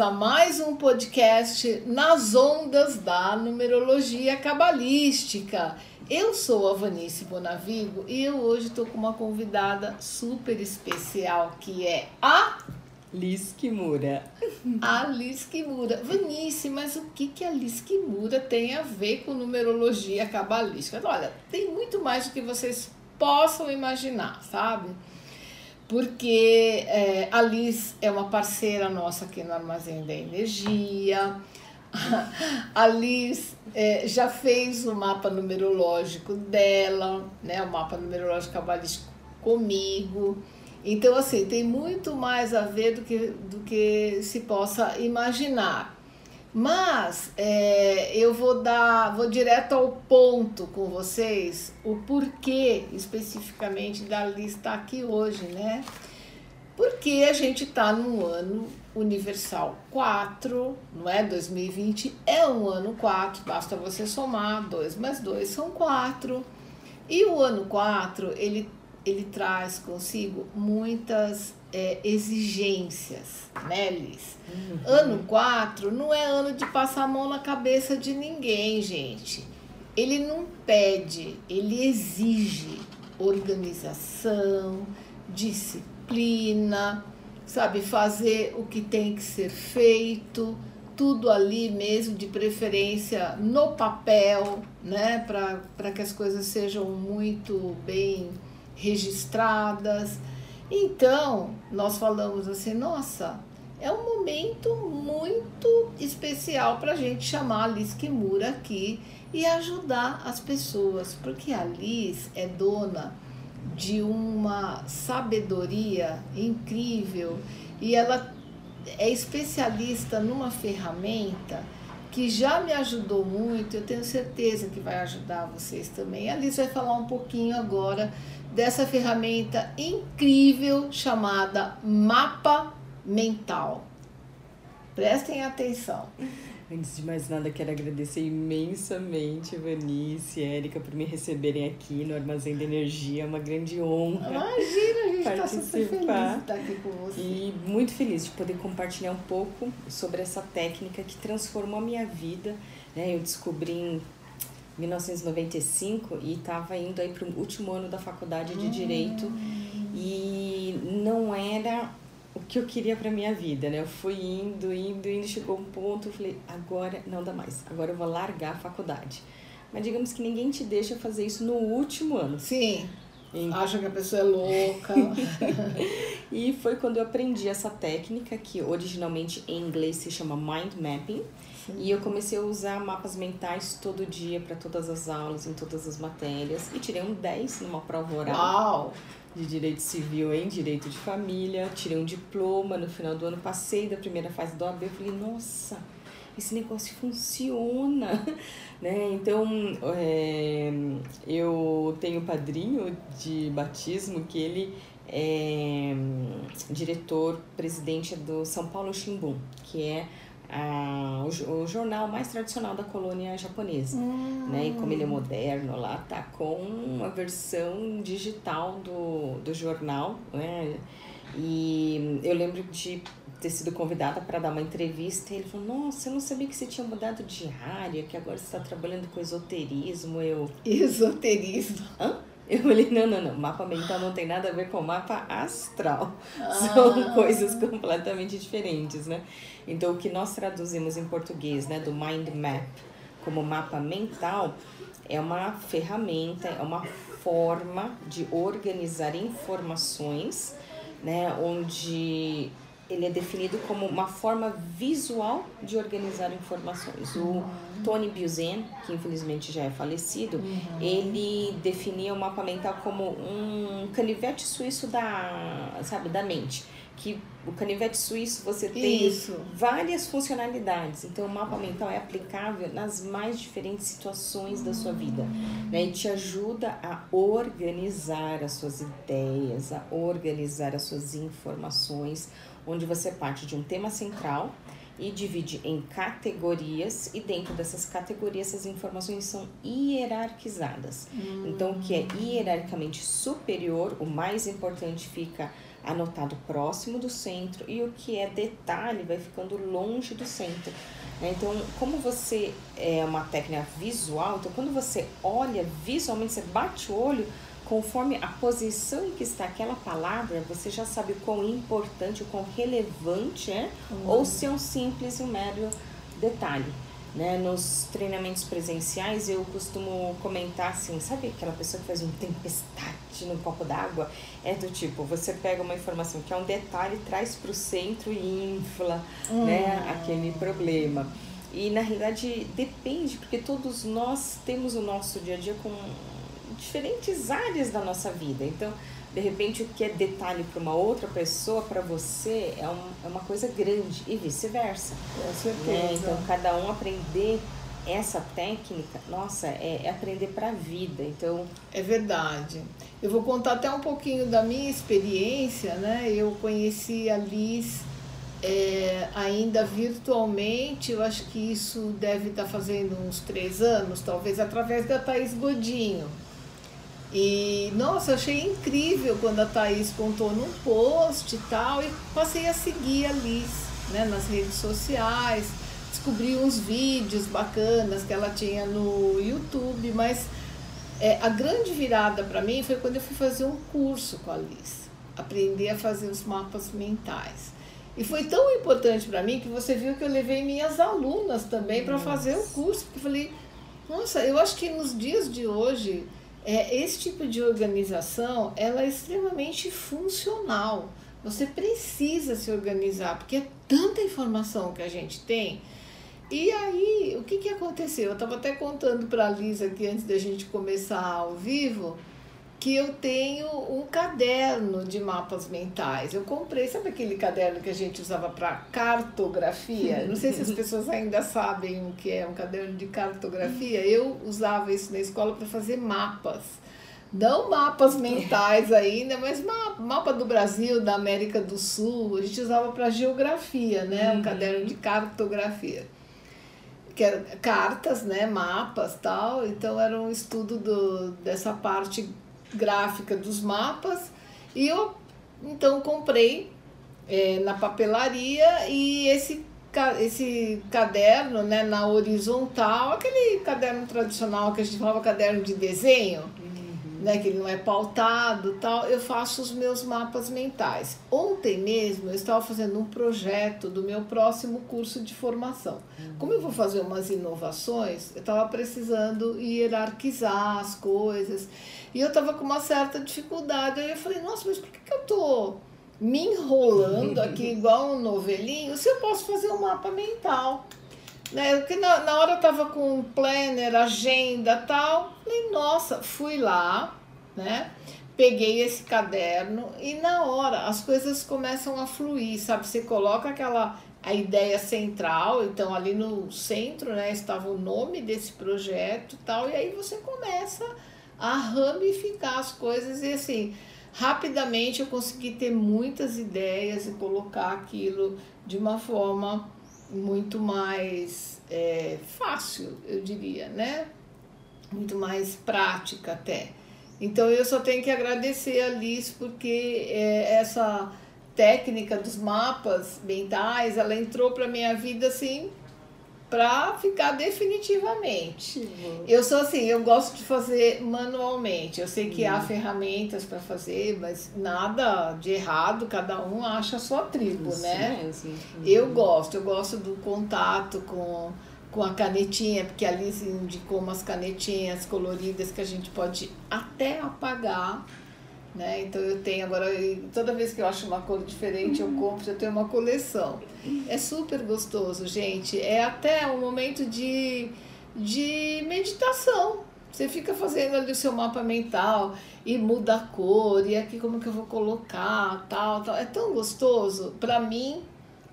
a mais um podcast nas ondas da numerologia cabalística. Eu sou a Vanice Bonavigo e eu hoje estou com uma convidada super especial que é a Liz Kimura. A Liz Kimura. Vanice, mas o que, que a Liz Kimura tem a ver com numerologia cabalística? Olha, tem muito mais do que vocês possam imaginar, sabe? Porque é, a Liz é uma parceira nossa aqui no Armazém da Energia. A Liz é, já fez o mapa numerológico dela, né, o mapa numerológico cabalístico comigo. Então, assim, tem muito mais a ver do que, do que se possa imaginar. Mas é, eu vou dar, vou direto ao ponto com vocês, o porquê especificamente da lista aqui hoje, né? Porque a gente está no ano universal 4, não é? 2020 é um ano 4, basta você somar 2 mais 2 são 4. E o ano 4, ele, ele traz consigo muitas é, exigências, né, Liz? Uhum. Ano 4 não é ano de passar a mão na cabeça de ninguém, gente. Ele não pede, ele exige organização, disciplina, sabe, fazer o que tem que ser feito, tudo ali mesmo, de preferência no papel, né, para que as coisas sejam muito bem registradas. Então, nós falamos assim, nossa, é um momento muito especial para a gente chamar a Liz Kimura aqui e ajudar as pessoas, porque a Liz é dona de uma sabedoria incrível e ela é especialista numa ferramenta que já me ajudou muito, eu tenho certeza que vai ajudar vocês também. A Liz vai falar um pouquinho agora dessa ferramenta incrível chamada Mapa Mental. Prestem atenção. Antes de mais nada, quero agradecer imensamente Vanice e Érica por me receberem aqui no Armazém da Energia. É uma grande honra. Imagina, a gente está super feliz de estar aqui com você. E muito feliz de poder compartilhar um pouco sobre essa técnica que transformou a minha vida. Né? Eu descobri em 1995 e estava indo aí para o último ano da faculdade de Direito hum. e não era o que eu queria para minha vida, né? Eu fui indo, indo, indo, chegou um ponto, eu falei, agora não dá mais, agora eu vou largar a faculdade. Mas digamos que ninguém te deixa fazer isso no último ano. Sim. Então... Acha que a pessoa é louca. e foi quando eu aprendi essa técnica que originalmente em inglês se chama mind mapping. Sim. E eu comecei a usar mapas mentais todo dia para todas as aulas, em todas as matérias. E tirei um 10 numa prova oral. Uau! de Direito Civil em Direito de Família, tirei um diploma no final do ano, passei da primeira fase do AB, eu falei, nossa, esse negócio funciona, né? Então, é, eu tenho padrinho de batismo que ele é diretor, presidente do São Paulo Shimbun, que é a, o, o, jornal mais tradicional da colônia japonesa. Hum. Né? E como ele é moderno lá, tá com uma versão digital do, do jornal. Né? E eu lembro de ter sido convidada para dar uma entrevista e ele falou: Nossa, eu não sabia que você tinha mudado de área, que agora você está trabalhando com esoterismo. Eu. Esoterismo? Hã? Eu falei, não, não, não, mapa mental não tem nada a ver com mapa astral. Ah. São coisas completamente diferentes, né? Então, o que nós traduzimos em português, né, do mind map, como mapa mental, é uma ferramenta, é uma forma de organizar informações, né, onde ele é definido como uma forma visual de organizar informações. O uhum. Tony Buzan, que infelizmente já é falecido, uhum. ele definia o mapa mental como um canivete suíço da, sabe, da mente. Que o canivete suíço você tem Isso. várias funcionalidades. Então, o mapa mental é aplicável nas mais diferentes situações da sua vida. Né? E te ajuda a organizar as suas ideias, a organizar as suas informações, onde você parte de um tema central e divide em categorias e dentro dessas categorias essas informações são hierarquizadas. Hum. Então, o que é hierarquicamente superior, o mais importante fica anotado próximo do centro e o que é detalhe vai ficando longe do centro. Né? Então, como você é uma técnica visual, então quando você olha visualmente, você bate o olho, conforme a posição em que está aquela palavra, você já sabe o quão importante, o quão relevante é, uhum. ou se é um simples e um mero detalhe. Né? Nos treinamentos presenciais eu costumo comentar assim, sabe aquela pessoa que faz um tempestade no copo d'água? É do tipo, você pega uma informação que é um detalhe, traz para o centro e infla hum. né, aquele problema. E na realidade depende, porque todos nós temos o nosso dia a dia com diferentes áreas da nossa vida. Então, de repente o que é detalhe para uma outra pessoa, para você, é, um, é uma coisa grande e vice-versa. Com certeza. Né? Então, cada um aprender essa técnica, nossa, é, é aprender para a vida. Então, é verdade. Eu vou contar até um pouquinho da minha experiência, né? Eu conheci a Liz é, ainda virtualmente, eu acho que isso deve estar tá fazendo uns três anos, talvez através da Thaís Godinho. E, nossa, achei incrível quando a Thaís contou num post e tal, e passei a seguir a Liz né, nas redes sociais, descobri uns vídeos bacanas que ela tinha no YouTube, mas é, a grande virada para mim foi quando eu fui fazer um curso com a Liz, aprender a fazer os mapas mentais. E foi tão importante para mim que você viu que eu levei minhas alunas também para fazer o curso, porque eu falei, nossa, eu acho que nos dias de hoje é, esse tipo de organização ela é extremamente funcional. Você precisa se organizar, porque é tanta informação que a gente tem. E aí, o que, que aconteceu? Eu estava até contando para a Lisa aqui antes da gente começar ao vivo que eu tenho um caderno de mapas mentais. Eu comprei, sabe aquele caderno que a gente usava para cartografia? Não sei se as pessoas ainda sabem o que é um caderno de cartografia. Eu usava isso na escola para fazer mapas. Não mapas mentais ainda, mas mapa do Brasil, da América do Sul. A gente usava para geografia, né? Um uhum. caderno de cartografia que eram cartas, né, mapas tal, então era um estudo do, dessa parte gráfica dos mapas. E eu então comprei é, na papelaria e esse, esse caderno né, na horizontal, aquele caderno tradicional que a gente falava caderno de desenho, né, que ele não é pautado tal, eu faço os meus mapas mentais. Ontem mesmo eu estava fazendo um projeto do meu próximo curso de formação. Como eu vou fazer umas inovações, eu estava precisando hierarquizar as coisas. E eu estava com uma certa dificuldade. Aí eu falei, nossa, mas por que, que eu tô me enrolando aqui igual um novelinho se eu posso fazer um mapa mental? Né? Porque na, na hora eu tava com planner, agenda tal. Falei, nossa, fui lá, né? Peguei esse caderno e na hora as coisas começam a fluir, sabe? Você coloca aquela a ideia central, então ali no centro, né, estava o nome desse projeto, tal, e aí você começa a ramificar as coisas e assim, rapidamente eu consegui ter muitas ideias e colocar aquilo de uma forma muito mais é, fácil, eu diria, né? Muito mais prática até. Então eu só tenho que agradecer a Liz porque é, essa técnica dos mapas mentais, ela entrou para minha vida assim para ficar definitivamente. Uhum. Eu sou assim, eu gosto de fazer manualmente. Eu sei que uhum. há ferramentas para fazer, mas nada de errado, cada um acha a sua tribo, Isso né? Uhum. Eu gosto, eu gosto do contato com com a canetinha, porque a Liz indicou umas canetinhas coloridas que a gente pode até apagar né? Então eu tenho agora, toda vez que eu acho uma cor diferente, eu compro, eu tenho uma coleção. É super gostoso, gente. É até um momento de, de meditação. Você fica fazendo ali o seu mapa mental e muda a cor, e aqui como que eu vou colocar, tal, tal. É tão gostoso. Para mim,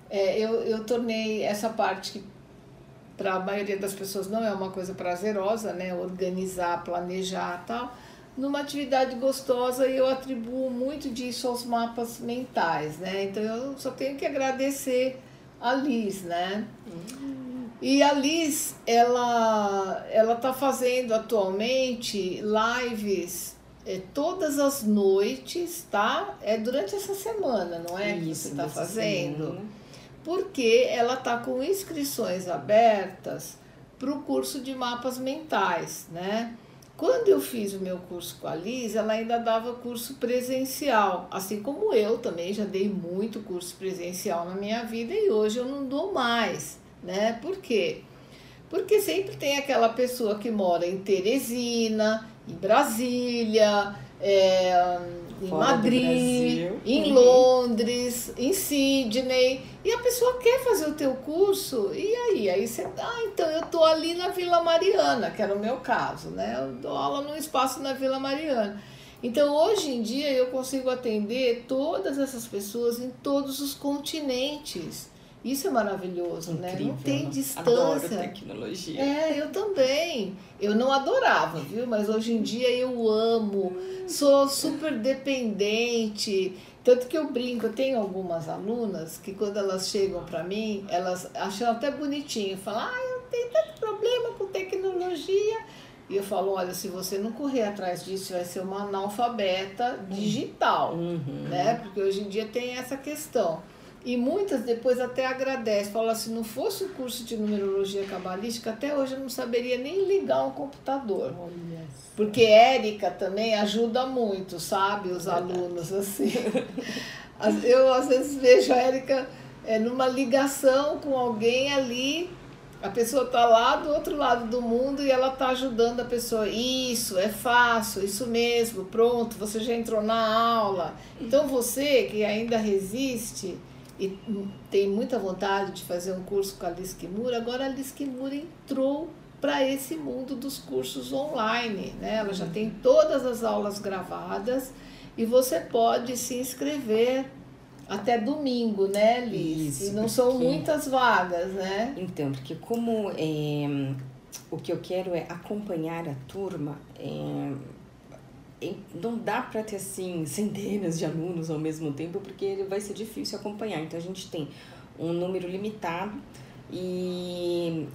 é, eu, eu tornei essa parte que para a maioria das pessoas não é uma coisa prazerosa, né? Organizar, planejar tal numa atividade gostosa e eu atribuo muito disso aos mapas mentais, né? Então eu só tenho que agradecer a Liz, né? Uhum. E a Liz, ela ela tá fazendo atualmente lives é, todas as noites, tá? É durante essa semana, não é? Isso, que você está fazendo. Semana. Porque ela tá com inscrições abertas para o curso de mapas mentais, né? Quando eu fiz o meu curso com a Liz, ela ainda dava curso presencial, assim como eu também já dei muito curso presencial na minha vida e hoje eu não dou mais, né? Por quê? Porque sempre tem aquela pessoa que mora em Teresina, em Brasília, é, em Fora Madrid, em. Londres, em Sydney, e a pessoa quer fazer o teu curso, e aí? Aí você, ah, então eu tô ali na Vila Mariana, que era o meu caso, né? Eu dou aula num espaço na Vila Mariana. Então, hoje em dia, eu consigo atender todas essas pessoas em todos os continentes. Isso é maravilhoso, Incrível, né? Não tem né? distância. Adoro tecnologia. É, eu também. Eu não adorava, viu? Mas hoje em dia eu amo. Sou super dependente. Tanto que eu brinco, eu tenho algumas alunas que quando elas chegam para mim, elas acham até bonitinho, falam, ah, eu tenho tanto problema com tecnologia. E eu falo, olha, se você não correr atrás disso, vai ser uma analfabeta digital, uhum. né? Porque hoje em dia tem essa questão. E muitas depois até agradecem, falam assim, não fosse o curso de numerologia cabalística, até hoje eu não saberia nem ligar um computador. Porque Érica também ajuda muito, sabe, os alunos, assim. Eu às vezes vejo a Érica é, numa ligação com alguém ali, a pessoa está lá do outro lado do mundo e ela está ajudando a pessoa. Isso, é fácil, isso mesmo, pronto, você já entrou na aula. Então você que ainda resiste, e tem muita vontade de fazer um curso com a Liz Kimura, agora a Liz Kimura entrou para esse mundo dos cursos online. Né? Ela já tem todas as aulas gravadas e você pode se inscrever até domingo, né, Liz? Isso, e não são muitas vagas, né? Então, porque como é, o que eu quero é acompanhar a turma, é, não dá para ter assim centenas de alunos ao mesmo tempo porque vai ser difícil acompanhar. Então a gente tem um número limitado e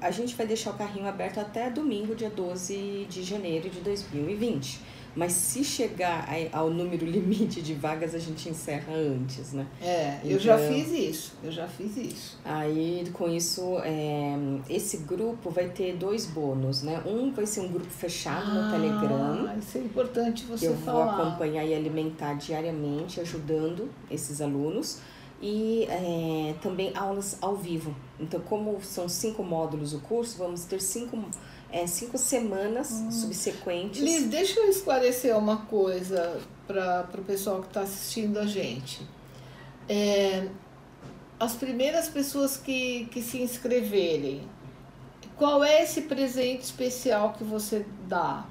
a gente vai deixar o carrinho aberto até domingo, dia 12 de janeiro de 2020. Mas se chegar ao número limite de vagas, a gente encerra antes, né? É, eu já então, fiz isso, eu já fiz isso. Aí, com isso, é, esse grupo vai ter dois bônus, né? Um vai ser um grupo fechado ah, no Telegram. Isso é importante você eu falar. Eu vou acompanhar e alimentar diariamente, ajudando esses alunos. E é, também aulas ao vivo. Então, como são cinco módulos o curso, vamos ter cinco é, cinco semanas hum. subsequentes. Liz, deixa eu esclarecer uma coisa para o pessoal que está assistindo a gente. É, as primeiras pessoas que, que se inscreverem, qual é esse presente especial que você dá?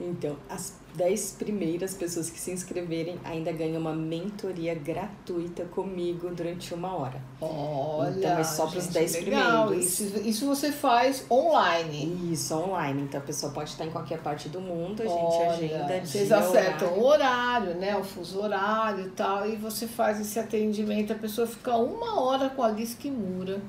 Então, as 10 primeiras pessoas que se inscreverem ainda ganham uma mentoria gratuita comigo durante uma hora. Olha, então é só para os 10 primeiros. Isso, isso você faz online. Isso, online. Então a pessoa pode estar em qualquer parte do mundo, a gente Olha, agenda Vocês acertam horário. o horário, né? O fuso horário e tal, e você faz esse atendimento, a pessoa fica uma hora com a Liz Kimura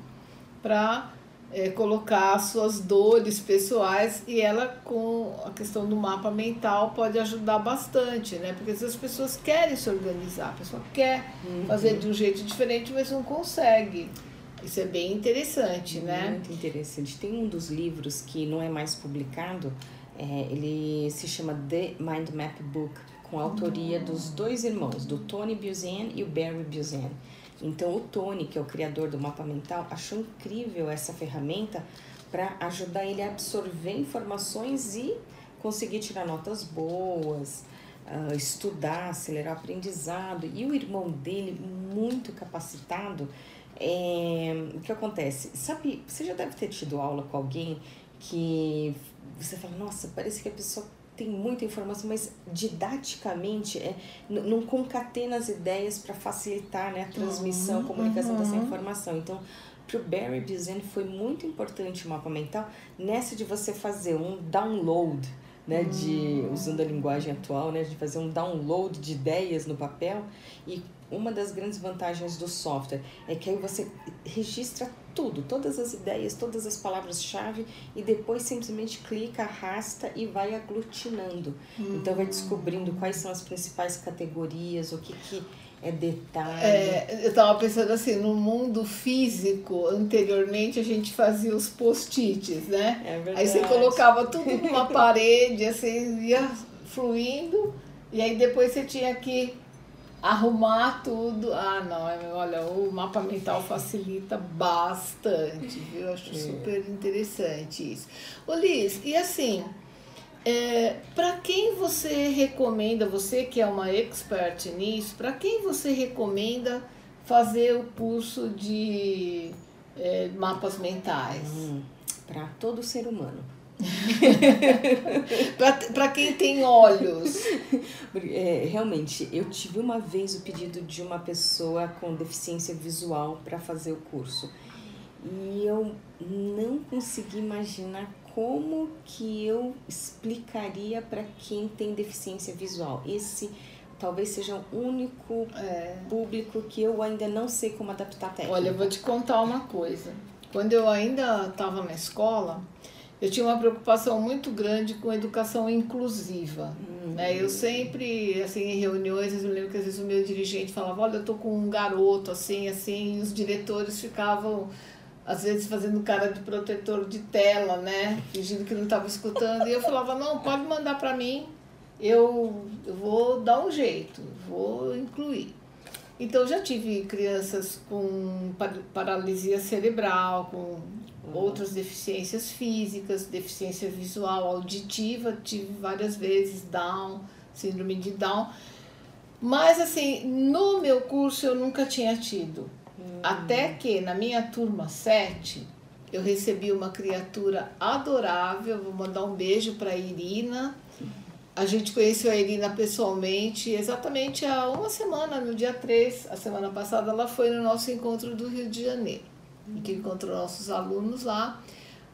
para é, colocar suas dores pessoais e ela com a questão do mapa mental pode ajudar bastante, né? Porque às vezes as pessoas querem se organizar, a pessoa quer uhum. fazer de um jeito diferente, mas não consegue. Isso é bem interessante, né? Muito interessante. Tem um dos livros que não é mais publicado, é, ele se chama The Mind Map Book, com a autoria uhum. dos dois irmãos, do Tony Buzan e o Barry Buzan. Então, o Tony, que é o criador do mapa mental, achou incrível essa ferramenta para ajudar ele a absorver informações e conseguir tirar notas boas, uh, estudar, acelerar o aprendizado. E o irmão dele, muito capacitado, é... o que acontece? Sabe, você já deve ter tido aula com alguém que você fala, nossa, parece que a pessoa tem muita informação, mas didaticamente é, não concatena as ideias para facilitar né, a transmissão, a comunicação uhum. dessa informação. Então, para o Barry Buzan foi muito importante o mapa mental nessa de você fazer um download, né, de hum. usando a linguagem atual, né, de fazer um download de ideias no papel e uma das grandes vantagens do software é que aí você registra tudo, todas as ideias, todas as palavras-chave e depois simplesmente clica, arrasta e vai aglutinando. Hum. Então vai descobrindo quais são as principais categorias, o que, que é detalhe. É, eu estava pensando assim, no mundo físico, anteriormente a gente fazia os post-its, né? É verdade. Aí você colocava tudo numa parede, assim, ia fluindo, e aí depois você tinha que arrumar tudo. Ah, não, é, olha, o mapa mental facilita bastante, viu? Eu acho é. super interessante isso. Ô Liz, e assim, é, para quem você recomenda, você que é uma expert nisso, para quem você recomenda fazer o curso de é, mapas mentais? Hum, para todo ser humano. para quem tem olhos. É, realmente, eu tive uma vez o pedido de uma pessoa com deficiência visual para fazer o curso. E eu não consegui imaginar como que eu explicaria para quem tem deficiência visual. Esse talvez seja o único é. público que eu ainda não sei como adaptar a técnica. Olha, eu vou te contar uma coisa. Quando eu ainda estava na escola, eu tinha uma preocupação muito grande com educação inclusiva. Uhum. Né? Eu sempre, assim, em reuniões, eu lembro que às vezes o meu dirigente falava, olha, eu tô com um garoto, assim, assim, e os diretores ficavam, às vezes, fazendo cara de protetor de tela, né? Fingindo que não estava escutando. E eu falava, não, pode mandar para mim, eu, eu vou dar um jeito, vou incluir. Então, já tive crianças com paralisia cerebral, com outras deficiências físicas, deficiência visual, auditiva, tive várias vezes Down, síndrome de Down. Mas assim, no meu curso eu nunca tinha tido. Hum. Até que na minha turma 7, eu recebi uma criatura adorável, vou mandar um beijo para a Irina. A gente conheceu a Irina pessoalmente exatamente há uma semana, no dia 3, a semana passada, ela foi no nosso encontro do Rio de Janeiro que encontrou nossos alunos lá.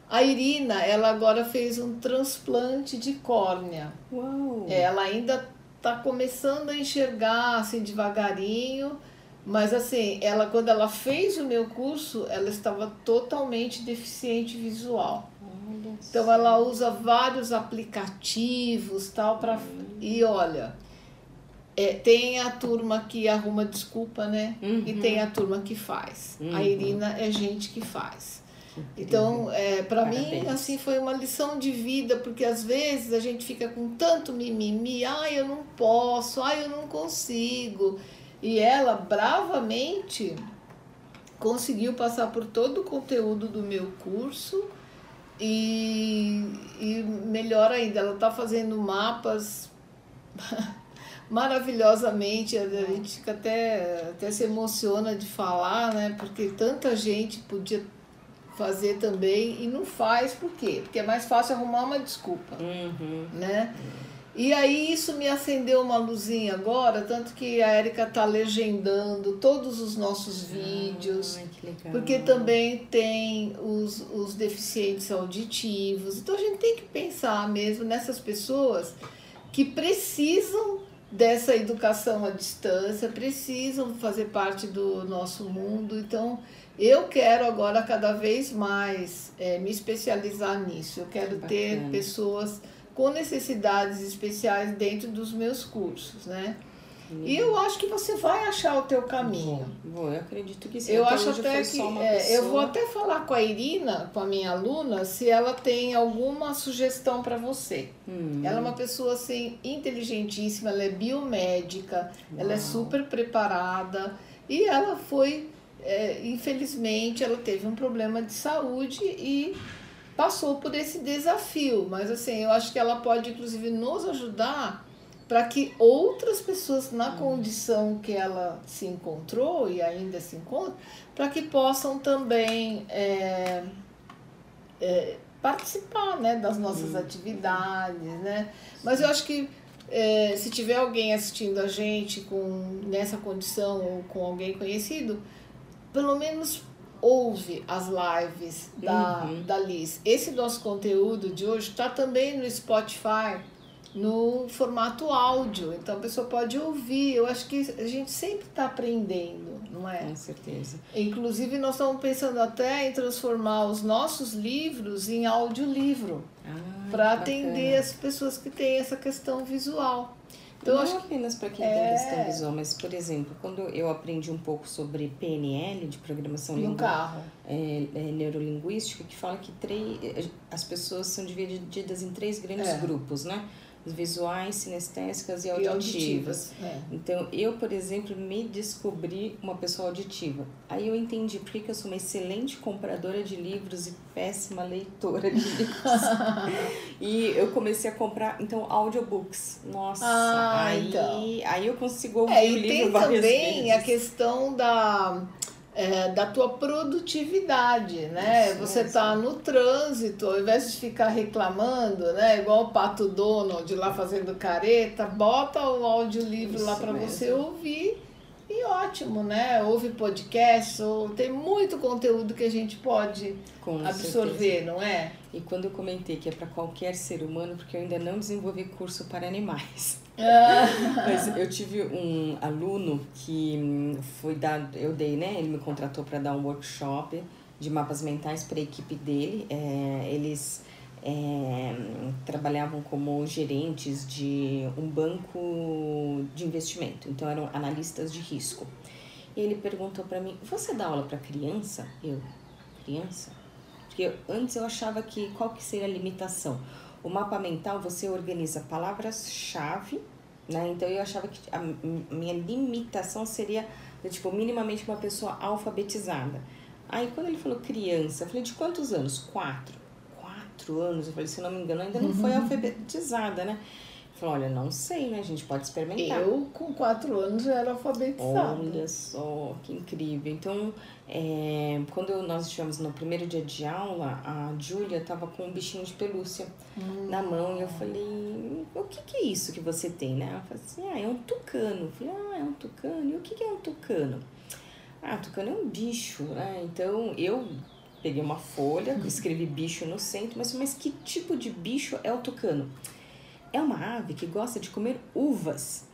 A Irina, ela agora fez um transplante de córnea. Uau. Ela ainda está começando a enxergar assim devagarinho, mas assim, ela quando ela fez o meu curso, ela estava totalmente deficiente visual. Então ela usa vários aplicativos tal para e olha, é, tem a turma que arruma desculpa, né? Uhum. E tem a turma que faz. Uhum. A Irina é gente que faz. Então, é, para mim, assim, foi uma lição de vida, porque às vezes a gente fica com tanto mimimi, ai, eu não posso, ai, eu não consigo. E ela, bravamente, conseguiu passar por todo o conteúdo do meu curso e, e melhor ainda, ela está fazendo mapas maravilhosamente. A gente fica até, até se emociona de falar, né? Porque tanta gente podia fazer também e não faz, por quê? Porque é mais fácil arrumar uma desculpa, uhum. né? E aí isso me acendeu uma luzinha agora, tanto que a Erika tá legendando todos os nossos vídeos, ah, porque também tem os, os deficientes auditivos. Então a gente tem que pensar mesmo nessas pessoas que precisam dessa educação à distância, precisam fazer parte do nosso mundo. Então, eu quero agora cada vez mais é, me especializar nisso. Eu quero ter pessoas com necessidades especiais dentro dos meus cursos, né? E eu acho que você vai achar o teu caminho. Vou, eu acredito que sim. Eu acho até que é, eu vou até falar com a Irina, com a minha aluna, se ela tem alguma sugestão para você. Hum. Ela é uma pessoa assim inteligentíssima, ela é biomédica, Uau. ela é super preparada e ela foi, é, infelizmente, ela teve um problema de saúde e passou por esse desafio. Mas assim, eu acho que ela pode inclusive nos ajudar para que outras pessoas na condição que ela se encontrou e ainda se encontra, para que possam também é, é, participar né, das nossas atividades. Né? Mas eu acho que é, se tiver alguém assistindo a gente com, nessa condição ou com alguém conhecido, pelo menos ouve as lives da, uhum. da Liz. Esse nosso conteúdo de hoje está também no Spotify no formato áudio. Então a pessoa pode ouvir. Eu acho que a gente sempre está aprendendo, não é? Com certeza. Inclusive, nós estamos pensando até em transformar os nossos livros em audiolivro Ah, para atender as pessoas que têm essa questão visual. Então, não acho que apenas para quem é. tem questão visual, mas, por exemplo, quando eu aprendi um pouco sobre PNL, de programação carro. é, é, neurolinguística, que fala que três, as pessoas são divididas em três grandes É. grupos, né? Visuais, sinestésicas e E auditivas. auditivas. É. Então, eu, por exemplo, me descobri uma pessoa auditiva. Aí eu entendi por que eu sou uma excelente compradora de livros e péssima leitora de livros. e eu comecei a comprar, então, audiobooks. Nossa, Ah, aí, então. aí eu consigo ouvir É, o e livro tem várias também vezes. a questão da, é, da tua produtividade, né? Isso Você tá no trânsito, ao invés de ficar reclamando, né? Igual o Pato Donald lá fazendo careta, bota o audiolivro lá Isso para mesmo. você ouvir e ótimo, né? Ouve podcast, ou tem muito conteúdo que a gente pode Com absorver, certeza. não é? E quando eu comentei que é para qualquer ser humano, porque eu ainda não desenvolvi curso para animais. Mas eu tive um aluno que hum, foi dar, eu dei, né? Ele me contratou para dar um workshop de mapas mentais para a equipe dele. É, eles é, trabalhavam como gerentes de um banco de investimento, então eram analistas de risco. E ele perguntou para mim: Você dá aula para criança? Eu, criança? Porque eu- antes eu achava que qual que seria a limitação? O mapa mental você organiza palavras-chave, né? Então eu achava que a minha limitação seria tipo minimamente uma pessoa alfabetizada. Aí quando ele falou criança, eu falei de quantos anos? Quatro. Quatro anos. Eu falei, se não me engano, ainda não foi alfabetizada, né? Falou, olha, não sei, né? A gente pode experimentar. eu, com quatro anos, já era alfabetizada. Olha só, que incrível. Então, é, quando nós estivemos no primeiro dia de aula, a Júlia estava com um bichinho de pelúcia na mão e eu falei, o que, que é isso que você tem, né? Ela falou assim, ah, é um tucano. Eu falei, ah, é um tucano. E o que, que é um tucano? Ah, tucano é um bicho, né? Então, eu peguei uma folha, escrevi bicho no centro, mas, mas que tipo de bicho é o tucano? É uma ave que gosta de comer uvas.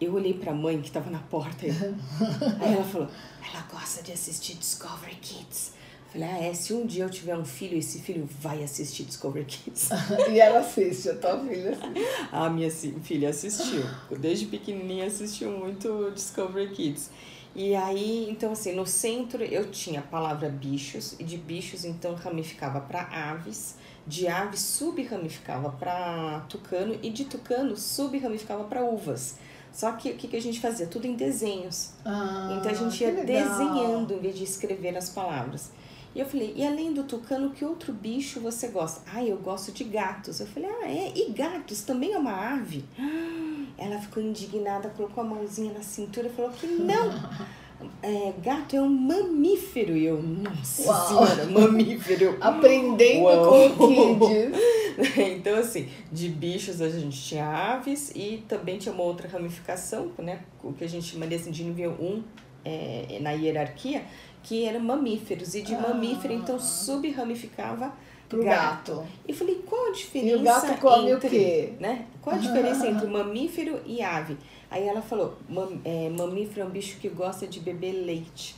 Eu olhei pra mãe que tava na porta. Aí ela falou: ela gosta de assistir Discovery Kids. Falei: ah, é. Se um dia eu tiver um filho, esse filho vai assistir Discovery Kids. E ela assiste, a tua filha assiste. A minha filha assistiu. Desde pequenininha assistiu muito Discovery Kids. E aí, então assim, no centro eu tinha a palavra bichos, e de bichos então ramificava para aves, de aves sub-ramificava para tucano, e de tucano sub-ramificava para uvas. Só que o que, que a gente fazia? Tudo em desenhos. Ah, Então a gente ia desenhando em vez de escrever as palavras. E eu falei, e além do tucano, que outro bicho você gosta? Ah, eu gosto de gatos. Eu falei, ah, é? E gatos também é uma ave? Ela ficou indignada, colocou a mãozinha na cintura e falou que não. É, gato é um mamífero. E eu, nossa Uau. senhora, mamífero. Aprendendo Uau. com o Kids. Então, assim, de bichos a gente tinha aves e também tinha uma outra ramificação, né? O que a gente chama assim, de nível 1 é, na hierarquia, que eram mamíferos. E de Ah. mamífero, então, sub-ramificava Pro gato. E falei, qual a diferença E o gato come entre, o quê? Né? Qual a diferença entre mamífero e ave? Aí ela falou, mam, é, mamífero é um bicho que gosta de beber leite.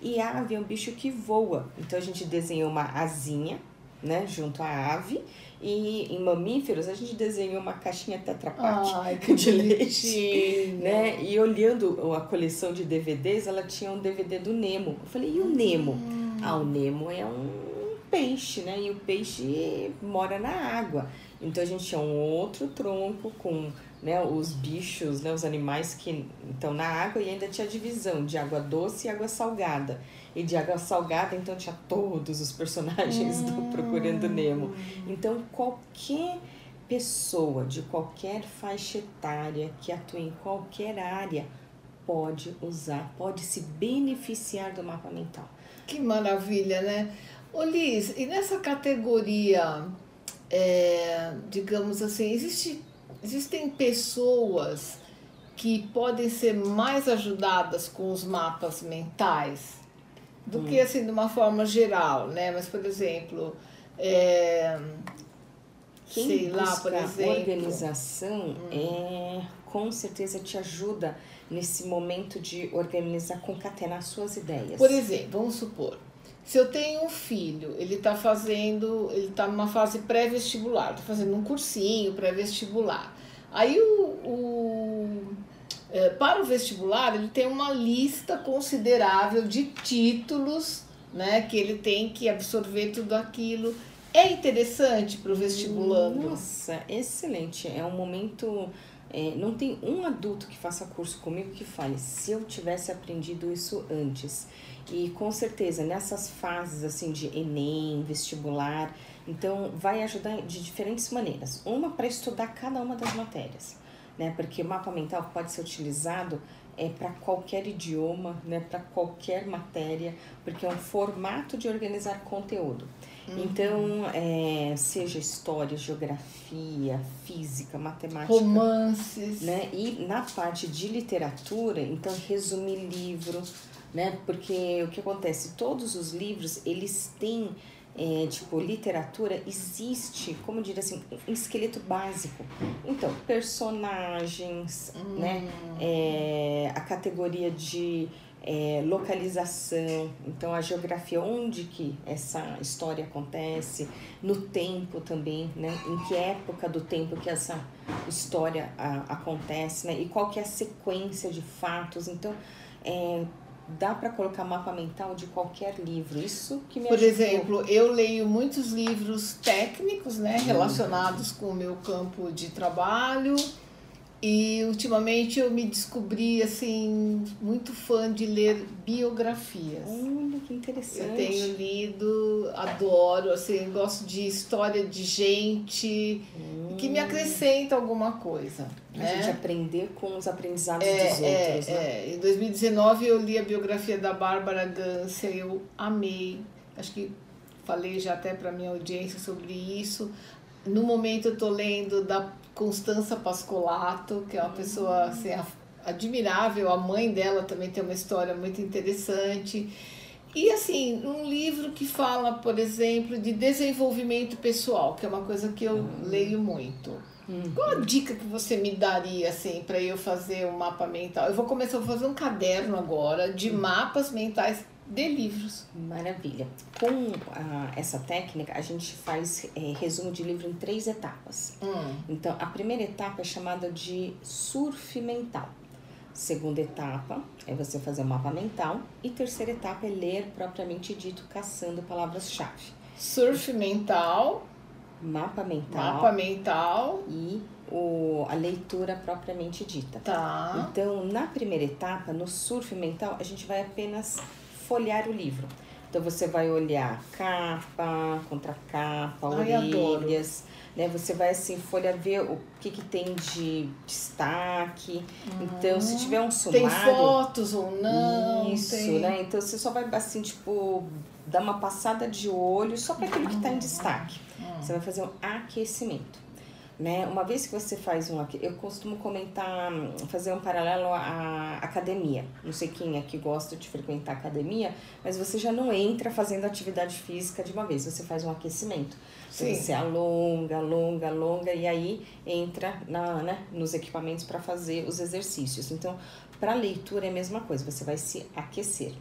E ave é um bicho que voa. Então a gente desenhou uma asinha, né, junto à ave. E em mamíferos a gente desenhou uma caixinha Tetra Pak Ai, que de leite. Né? E olhando a coleção de DVDs, ela tinha um DVD do Nemo. Eu falei, e o Nemo? Hum. Ah, o Nemo é um peixe, né? E o peixe mora na água. Então a gente tinha um outro tronco com né, os bichos, né, os animais que estão na água e ainda tinha divisão de água doce e água salgada. E de água salgada, então tinha todos os personagens do Procurando Nemo. Então qualquer pessoa de qualquer faixa etária que atua em qualquer área pode usar, pode se beneficiar do mapa mental. Que maravilha, né? Ô Liz, e nessa categoria, é, digamos assim, existe, existem pessoas que podem ser mais ajudadas com os mapas mentais do que assim de uma forma geral, né? Mas, por exemplo, é, quem Sei lá, por exemplo. organização é com certeza te ajuda nesse momento de organizar, concatenar suas ideias. Por exemplo, vamos supor, se eu tenho um filho, ele está fazendo, ele está numa fase pré-vestibular, está fazendo um cursinho pré-vestibular. Aí o, o é, para o vestibular ele tem uma lista considerável de títulos, né, que ele tem que absorver tudo aquilo. É interessante para o vestibulando. Nossa, excelente. É um momento. é, não tem um adulto que faça curso comigo que fale se eu tivesse aprendido isso antes. E com certeza, nessas fases assim de Enem, vestibular, então vai ajudar de diferentes maneiras. Uma para estudar cada uma das matérias, né? Porque o mapa mental pode ser utilizado é para qualquer idioma, né? Para qualquer matéria, porque é um formato de organizar conteúdo. Então, é, seja história, geografia, física, matemática, Romances. né? E na parte de literatura, então resumir livro, né? Porque o que acontece, todos os livros, eles têm é, tipo, literatura, existe, como diria assim, um esqueleto básico. Então, personagens, né? É, a categoria de é, localização, então a geografia, onde que essa história acontece, no tempo também, né? Em que época do tempo que essa história a, acontece, né? E qual que é a sequência de fatos. Então, é, dá para colocar mapa mental de qualquer livro. Isso que me Por ajudou. exemplo, eu leio muitos livros técnicos, né, relacionados com o meu campo de trabalho. E ultimamente eu me descobri assim muito fã de ler biografias. Olha que interessante. Eu tenho lido, adoro, assim, gosto de história de gente que me acrescenta alguma coisa. A né? gente aprender com os aprendizados dos É, outros, é, né? é. Em 2019 eu li a biografia da Bárbara Ganser, eu amei. Acho que falei já até para minha audiência sobre isso. No momento eu tô lendo da Constança Pascolato, que é uma pessoa assim, admirável. A mãe dela também tem uma história muito interessante. E assim, um livro que fala, por exemplo, de desenvolvimento pessoal, que é uma coisa que eu leio muito. Qual a dica que você me daria assim para eu fazer um mapa mental? Eu vou começar a fazer um caderno agora de mapas mentais de livros. Maravilha. Com ah, essa técnica, a gente faz eh, resumo de livro em três etapas. Hum. Então, a primeira etapa é chamada de surf mental. Segunda etapa é você fazer um mapa mental. E terceira etapa é ler propriamente dito, caçando palavras-chave. Surf mental, Mapa mental mapa mental, e o, a leitura propriamente dita. tá? Então, na primeira etapa, no surf mental, a gente vai apenas folhear o livro. Então, você vai olhar capa, contracapa, Ai, orelhas, né? Você vai, assim, folhear, ver o que, que tem de destaque. Então, se tiver um Tem sumário... fotos ou não? Isso, tem... né? Então, você só vai, assim, tipo, dar uma passada de olho só para aquilo que está em destaque. Você vai fazer um aquecimento. Né? Uma vez que você faz um aque- eu costumo comentar, fazer um paralelo à academia. Não sei quem é que gosta de frequentar academia, mas você já não entra fazendo atividade física de uma vez, você faz um aquecimento. Então, Sim. Você alonga, alonga, alonga e aí entra na, né, nos equipamentos para fazer os exercícios. Então, para leitura é a mesma coisa, você vai se aquecer.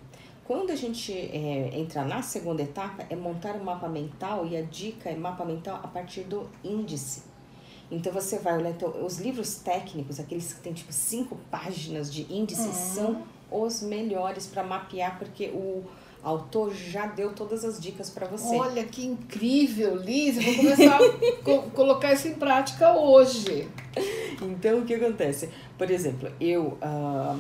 Quando a gente é, entra na segunda etapa, é montar um mapa mental e a dica é mapa mental a partir do índice. Então você vai olhar, então, os livros técnicos, aqueles que tem tipo cinco páginas de índice, são os melhores para mapear, porque o autor já deu todas as dicas para você. Olha que incrível, Liz. Eu vou começar a co- colocar isso em prática hoje. Então, o que acontece? Por exemplo, eu, ah,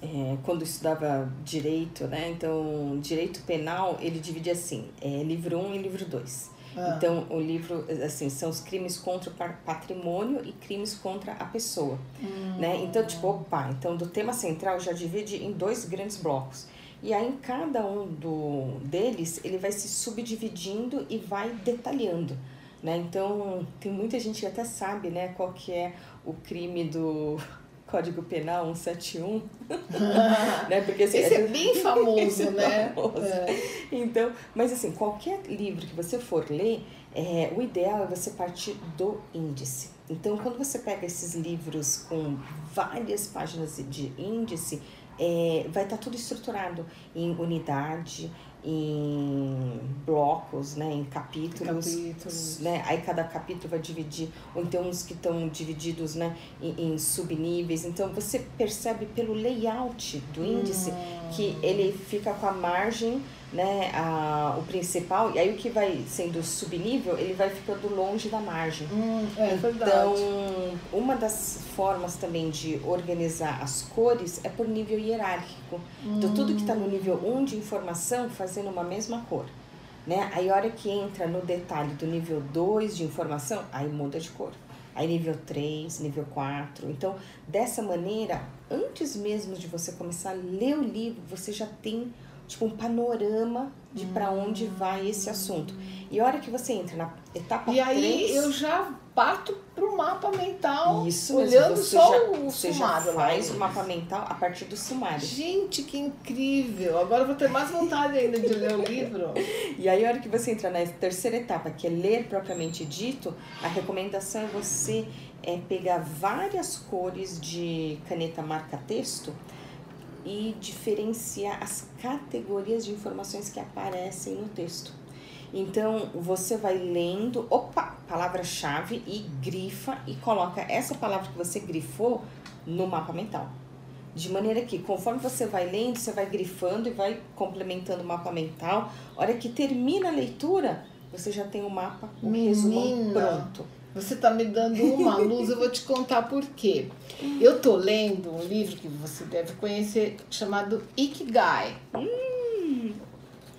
é, quando estudava direito, né? Então, direito penal, ele divide assim, é, livro 1 um e livro 2. Ah. Então, o livro, assim, são os crimes contra o pa- patrimônio e crimes contra a pessoa, né? Então, tipo, opa, então do tema central já divide em dois grandes blocos. E aí, em cada um do, deles, ele vai se subdividindo e vai detalhando, né? Então, tem muita gente que até sabe, né, qual que é o crime do Código Penal 171, né? Porque assim, Esse é bem famoso, é né? famoso. É. então, mas assim, qualquer livro que você for ler, É, o ideal é você partir do índice. Então, quando você pega esses livros com várias páginas de índice, é, vai estar tá tudo estruturado em unidade, em blocos, né, em capítulos, capítulos. Né, aí cada capítulo vai dividir, ou então uns que estão divididos, né, em, em, subníveis. Então você percebe pelo layout do índice hum. que ele fica com a margem né, a, o principal, e aí o que vai sendo subnível, ele vai ficando longe da margem. Hum, é então, verdade. uma das formas também de organizar as cores é por nível hierárquico. Hum. Então, tudo que está no nível 1 de informação fazendo uma mesma cor. Né? Aí, a hora que entra no detalhe do nível 2 de informação, aí muda de cor. Aí, nível 3, nível 4. Então, dessa maneira, antes mesmo de você começar a ler o livro, você já tem tipo um panorama de hum. para onde vai esse assunto. E a hora que você entra na etapa 3... E aí eu já parto pro mapa mental, Isso, olhando só já, o você sumário. Já faz o mapa mental a partir do sumário. Gente, que incrível! Agora eu vou ter mais vontade ainda de ler o livro. E aí a hora que você entra na terceira etapa, que é ler propriamente dito, a recomendação é você é, pegar várias cores de caneta marca-texto e diferenciar as categorias de informações que aparecem no texto. Então, você vai lendo, opa, palavra-chave e grifa e coloca essa palavra que você grifou no mapa mental. De maneira que, conforme você vai lendo, você vai grifando e vai complementando o mapa mental. A hora que termina a leitura, você já tem o mapa, o Menina. resumo pronto. Você está me dando uma luz, eu vou te contar por quê. Eu tô lendo um livro que você deve conhecer chamado Ikigai. Hum,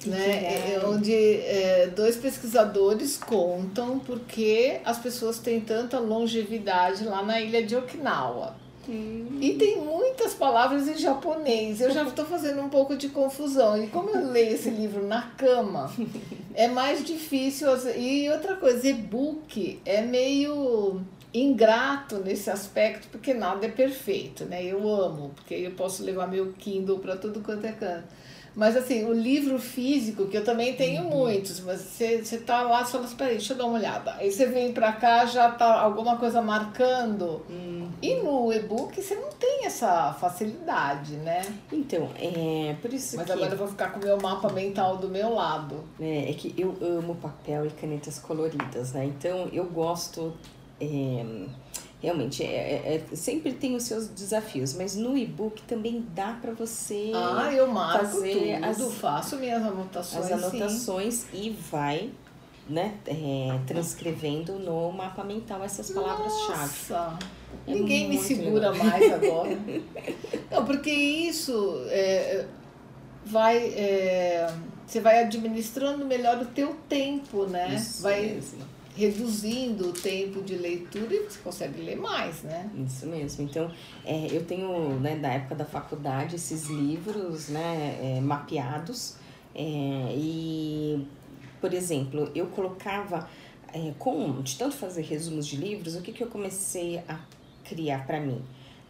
né? É, é, onde é, dois pesquisadores contam porque as pessoas têm tanta longevidade lá na ilha de Okinawa. Hum. E tem muitas palavras em japonês. Eu já estou fazendo um pouco de confusão. E como eu leio esse livro na cama, é mais difícil. E outra coisa, e-book é meio ingrato nesse aspecto, porque nada é perfeito, né? Eu amo, porque eu posso levar meu Kindle para tudo quanto é canto. Mas assim, o livro físico, que eu também tenho uhum. muitos, mas você, você tá lá e fala, espera aí, deixa eu dar uma olhada. Aí você vem para cá, já tá alguma coisa marcando. Uhum. E no e-book você não tem essa facilidade, né? Então, é por isso Mas que... agora eu vou ficar com o meu mapa mental do meu lado. É, é que eu amo papel e canetas coloridas, né? Então eu gosto... É realmente é, é, é, sempre tem os seus desafios, mas no e-book também dá para você ah, eu marco fazer tudo, as, faço minhas anotações, as anotações sim. e vai né, é, transcrevendo no mapa mental essas palavras-chave. É Ninguém me segura legal. mais agora. Não, porque isso é, vai. É, você vai administrando melhor o teu tempo, né? Isso vai, mesmo reduzindo o tempo de leitura e você consegue ler mais, né? Isso mesmo. Então, é, eu tenho, né, da época da faculdade, esses livros, né, é, mapeados é, e, por exemplo, eu colocava, é, com, de tanto fazer resumos de livros, o que, que eu comecei a criar para mim?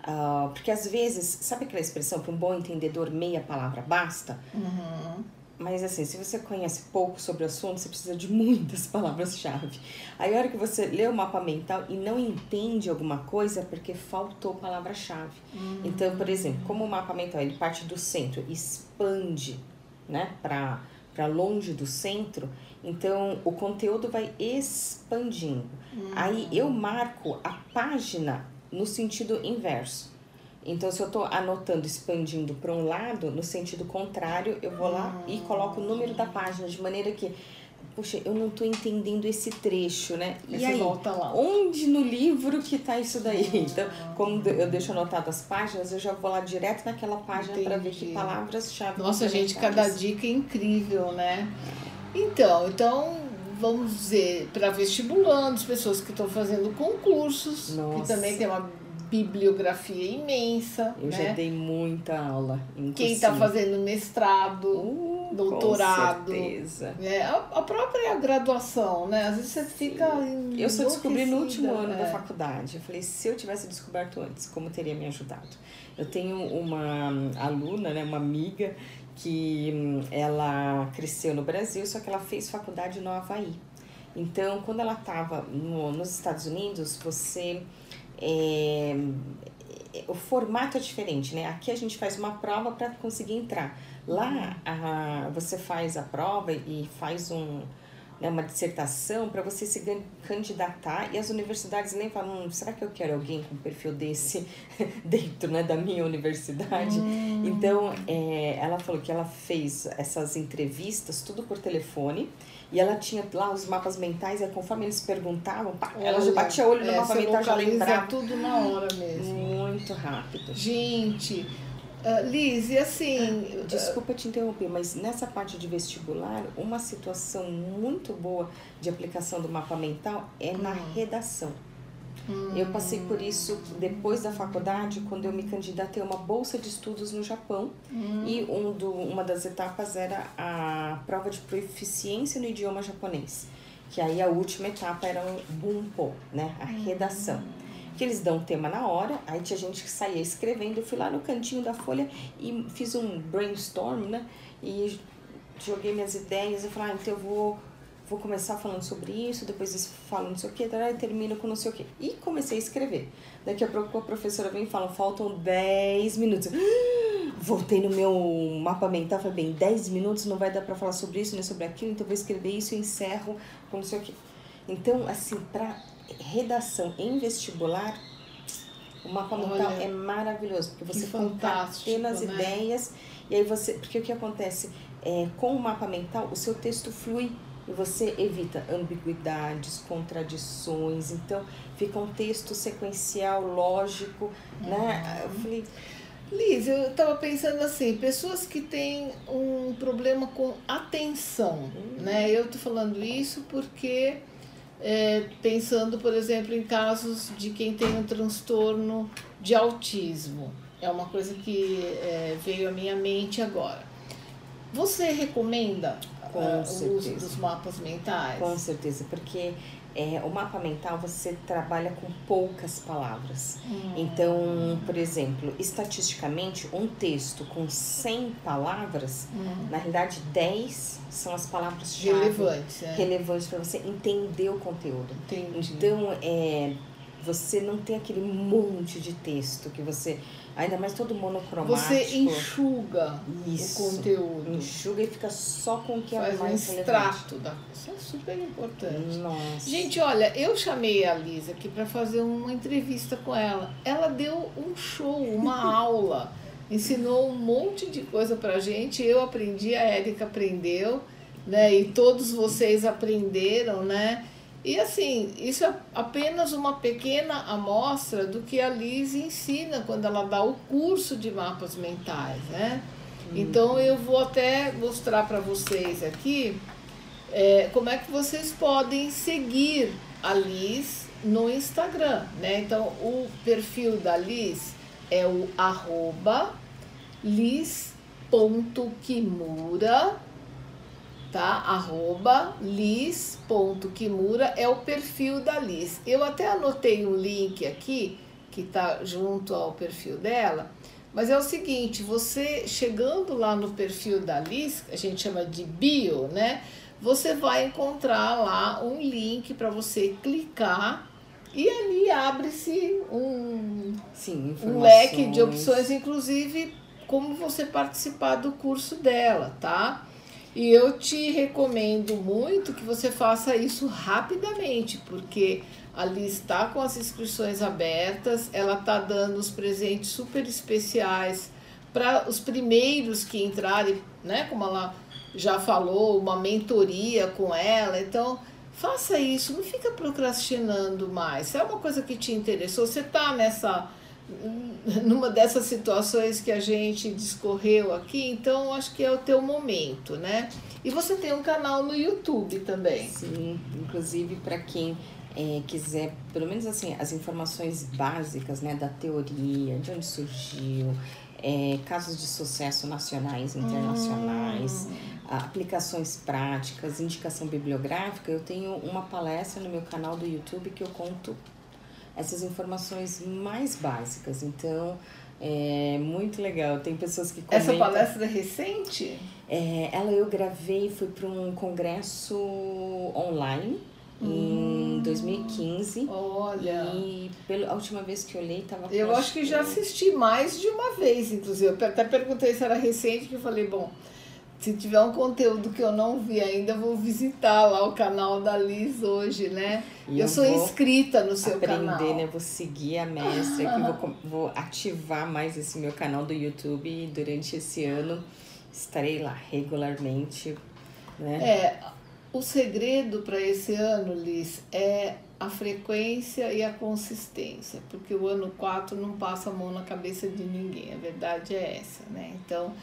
Uh, porque às vezes, sabe aquela expressão para um bom entendedor meia palavra basta? Uhum. Mas assim, se você conhece pouco sobre o assunto, você precisa de muitas palavras-chave. Aí a hora que você lê o mapa mental e não entende alguma coisa é porque faltou palavra-chave. Uhum. Então, por exemplo, como o mapa mental ele parte do centro, expande, né, para para longe do centro, então o conteúdo vai expandindo. Uhum. Aí eu marco a página no sentido inverso. Então, se eu estou anotando, expandindo para um lado, no sentido contrário, eu vou lá e coloco o número da página, de maneira que, puxa, eu não estou entendendo esse trecho, né? E, aí, volta lá. onde no livro que está isso daí? Então, como eu deixo anotado as páginas, eu já vou lá direto naquela página para ver que palavras-chave. Nossa, gente, cada dica é incrível, né? Então, então vamos dizer, para vestibulandos, pessoas que estão fazendo concursos, Nossa. que também tem uma bibliografia imensa. Eu né? já dei muita aula. Quem está fazendo mestrado, uh, doutorado. Com certeza. Né? A, própria graduação, né? Às vezes você fica. Eu só descobri no último ano é. da faculdade. Eu falei, se eu tivesse descoberto antes, como teria me ajudado? Eu tenho uma aluna, né, uma amiga, que hum, ela cresceu no Brasil, só que ela fez faculdade no Havaí. Então, quando ela estava no, nos Estados Unidos, você. É, o formato é diferente, né? Aqui a gente faz uma prova para conseguir entrar. Lá a, você faz a prova e faz um, né, uma dissertação para você se candidatar e as universidades nem falam, hum, será que eu quero alguém com perfil desse dentro né, da minha universidade? Hum. Então, é, ela falou que ela fez essas entrevistas tudo por telefone e ela tinha lá os mapas mentais e conforme eles perguntavam, pá, Olha, ela já batia olho no é, mapa mental já lembrava. tudo na hora mesmo. Muito rápido. Gente, Uh, Liz, e assim. Desculpa te interromper, mas nessa parte de vestibular, uma situação muito boa de aplicação do mapa mental é na hum. redação. Hum. Eu passei por isso depois da faculdade, quando eu me candidatei a uma bolsa de estudos no Japão. Hum. E um do, uma das etapas era a prova de proficiência no idioma japonês. Que aí a última etapa era o bunpo, né? A redação. Que eles dão o tema na hora, aí tinha gente que saía escrevendo, eu fui lá no cantinho da folha e fiz um brainstorm, né? E joguei minhas ideias e falei, ah, então eu vou, vou começar falando sobre isso, depois falam não sei o que, e termino com não sei o que. E comecei a escrever. Daqui a pouco a professora vem e fala, faltam 10 minutos. Voltei no meu mapa mental, falei, bem, 10 minutos não vai dar para falar sobre isso nem sobre aquilo, então eu vou escrever isso e encerro com não sei o que. Então, assim, para redação em vestibular, o mapa mental é maravilhoso, porque você contém as né? ideias e aí você. Porque o que acontece? É, com o mapa mental, o seu texto flui e você evita ambiguidades, contradições, então fica um texto sequencial, lógico, né? uhum. né? Eu falei. Liz, eu estava pensando assim, pessoas que têm um problema com atenção, uhum. né? Eu tô falando isso porque é, pensando, por exemplo, em casos de quem tem um transtorno de autismo. É uma coisa que é, veio à minha mente agora. Você recomenda uh, o uso dos mapas mentais? Com certeza, porque é, o mapa mental você trabalha com poucas palavras. Hum. Então, por exemplo, estatisticamente, um texto com 100 palavras, hum. na realidade, 10 são as palavras relevantes, é. relevantes para você entender o conteúdo. Entendi. Então, é, você não tem aquele monte de texto que você Ainda mais todo monocromático. Você enxuga Isso, o conteúdo. Enxuga e fica só com o que Faz é mais um extrato da. Isso é super importante. Nossa. Gente, olha, eu chamei a Lisa aqui para fazer uma entrevista com ela. Ela deu um show, uma aula, ensinou um monte de coisa pra gente. Eu aprendi, a Érica aprendeu, né? E todos vocês aprenderam, né? E assim, isso é apenas uma pequena amostra do que a Liz ensina quando ela dá o curso de mapas mentais, né? Hum. Então eu vou até mostrar para vocês aqui é, como é que vocês podem seguir a Liz no Instagram, né? Então o perfil da Liz é o arroba liz.kimura tá? Arroba liz.kimura é o perfil da Liz. Eu até anotei um link aqui que tá junto ao perfil dela, mas é o seguinte, você chegando lá no perfil da Liz, a gente chama de bio, né? Você vai encontrar lá um link para você clicar e ali abre-se um, Sim, um leque de opções, inclusive como você participar do curso dela, tá? E eu te recomendo muito que você faça isso rapidamente, porque ali está com as inscrições abertas, ela está dando os presentes super especiais para os primeiros que entrarem, né? Como ela já falou, uma mentoria com ela. Então, faça isso, não fica procrastinando mais. Se é uma coisa que te interessou, você está nessa numa dessas situações que a gente discorreu aqui, então acho que é o teu momento, né? E você tem um canal no YouTube também. Sim, inclusive para quem é, quiser, pelo menos assim, as informações básicas, né, da teoria, de onde surgiu, é, casos de sucesso nacionais e internacionais, hum. aplicações práticas, indicação bibliográfica, eu tenho uma palestra no meu canal do YouTube que eu conto essas informações mais básicas. Então, é muito legal. Tem pessoas que comentam... Essa palestra é recente? É, ela eu gravei, fui para um congresso online em 2015. Olha. E pela, a última vez que eu olhei tava Eu acho que já assisti mais de uma vez, inclusive. Eu até perguntei se era recente, que eu falei, bom, se tiver um conteúdo que eu não vi ainda, eu vou visitar lá o canal da Liz hoje, né? Eu, eu sou vou inscrita no seu aprender, canal. né? Vou seguir a mestra aqui, vou, com- vou ativar mais esse meu canal do YouTube e durante esse ano estarei lá regularmente, né? É, o segredo para esse ano, Liz, é a frequência e a consistência, porque o ano 4 não passa a mão na cabeça de ninguém, a verdade é essa, né? Então,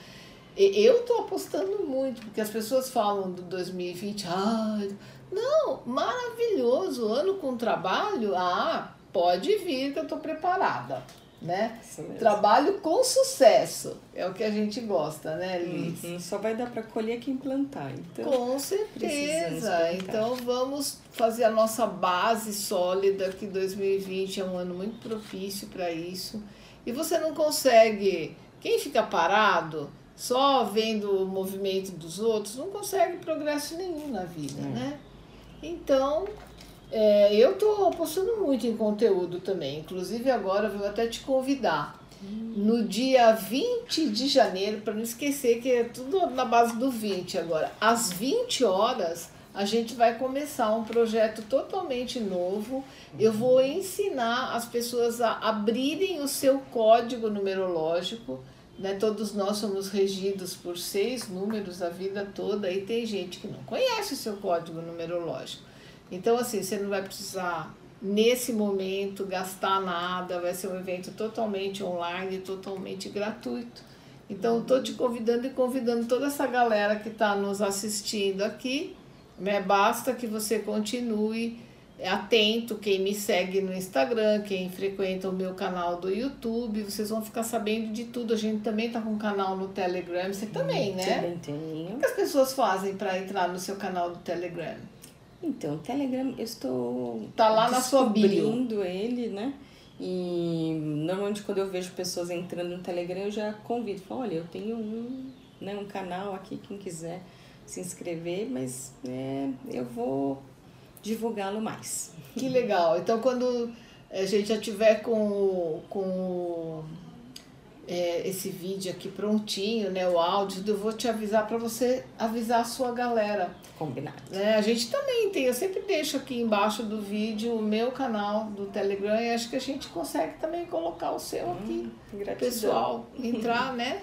eu tô apostando muito, porque as pessoas falam do 2020, ah, não, maravilhoso, ano com trabalho, ah, pode vir que eu tô preparada, né? Trabalho com sucesso, é o que a gente gosta, né, Liz? Uhum, Só vai dar para colher quem plantar, então. Com certeza. Então vamos fazer a nossa base sólida, que 2020 é um ano muito propício para isso. E você não consegue, quem fica parado só vendo o movimento dos outros, não consegue progresso nenhum na vida, É. né? Então, é, eu estou apostando muito em conteúdo também. Inclusive agora vou até te convidar. No dia 20 de janeiro, para não esquecer que é tudo na base do 20 agora, às 20 horas, a gente vai começar um projeto totalmente novo. Eu vou ensinar as pessoas a abrirem o seu código numerológico. Né? Todos nós somos regidos por seis números a vida toda e tem gente que não conhece o seu código numerológico. Então, assim, você não vai precisar, nesse momento, gastar nada, vai ser um evento totalmente online, totalmente gratuito. Então, estou te convidando e convidando toda essa galera que está nos assistindo aqui. Né? Basta que você continue atento, quem me segue no Instagram, quem frequenta o meu canal do YouTube, vocês vão ficar sabendo de tudo. A gente também tá com um canal no Telegram, você também, né? Também tenho. O que as pessoas fazem para entrar no seu canal do Telegram? Então, o Telegram, eu estou Tá lá na sua bio. ele, né? E normalmente quando eu vejo pessoas entrando no Telegram, eu já convido. Falo, olha, eu tenho um, né, um canal aqui, quem quiser se inscrever, mas é, eu vou divulgá-lo mais. Que legal. Então, quando a gente já tiver com, com é, esse vídeo aqui prontinho, né, o áudio, eu vou te avisar para você avisar a sua galera. Combinado. né? a gente também tem, eu sempre deixo aqui embaixo do vídeo o meu canal do Telegram e acho que a gente consegue também colocar o seu aqui, Gratidão. pessoal, entrar, né?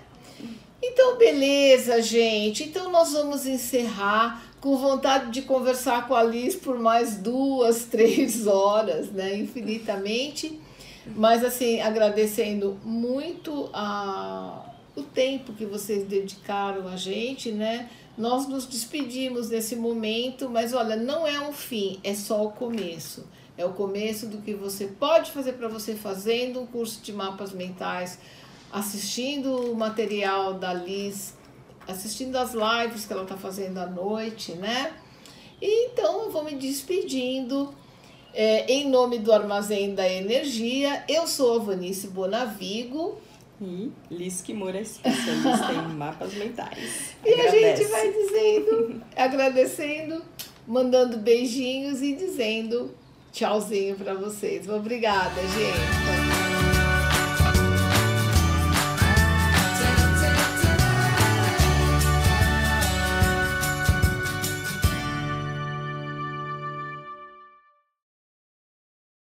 Então, beleza, gente. Então, nós vamos encerrar com vontade de conversar com a Liz por mais duas, três horas, né? Infinitamente. Mas, assim, agradecendo muito a, o tempo que vocês dedicaram a gente, né? Nós nos despedimos nesse momento, mas olha, não é um fim, é só o começo. É o começo do que você pode fazer para você fazendo um curso de mapas mentais, assistindo o material da Liz, assistindo as lives que ela está fazendo à noite, né? E então eu vou me despedindo. É, em nome do Armazém da Energia, eu sou a Vanice Bonavigo E Liz Kimura, especialista em mapas mentais. e a gente Agradece. vai dizendo, agradecendo, mandando beijinhos e dizendo tchauzinho para vocês. Obrigada, gente.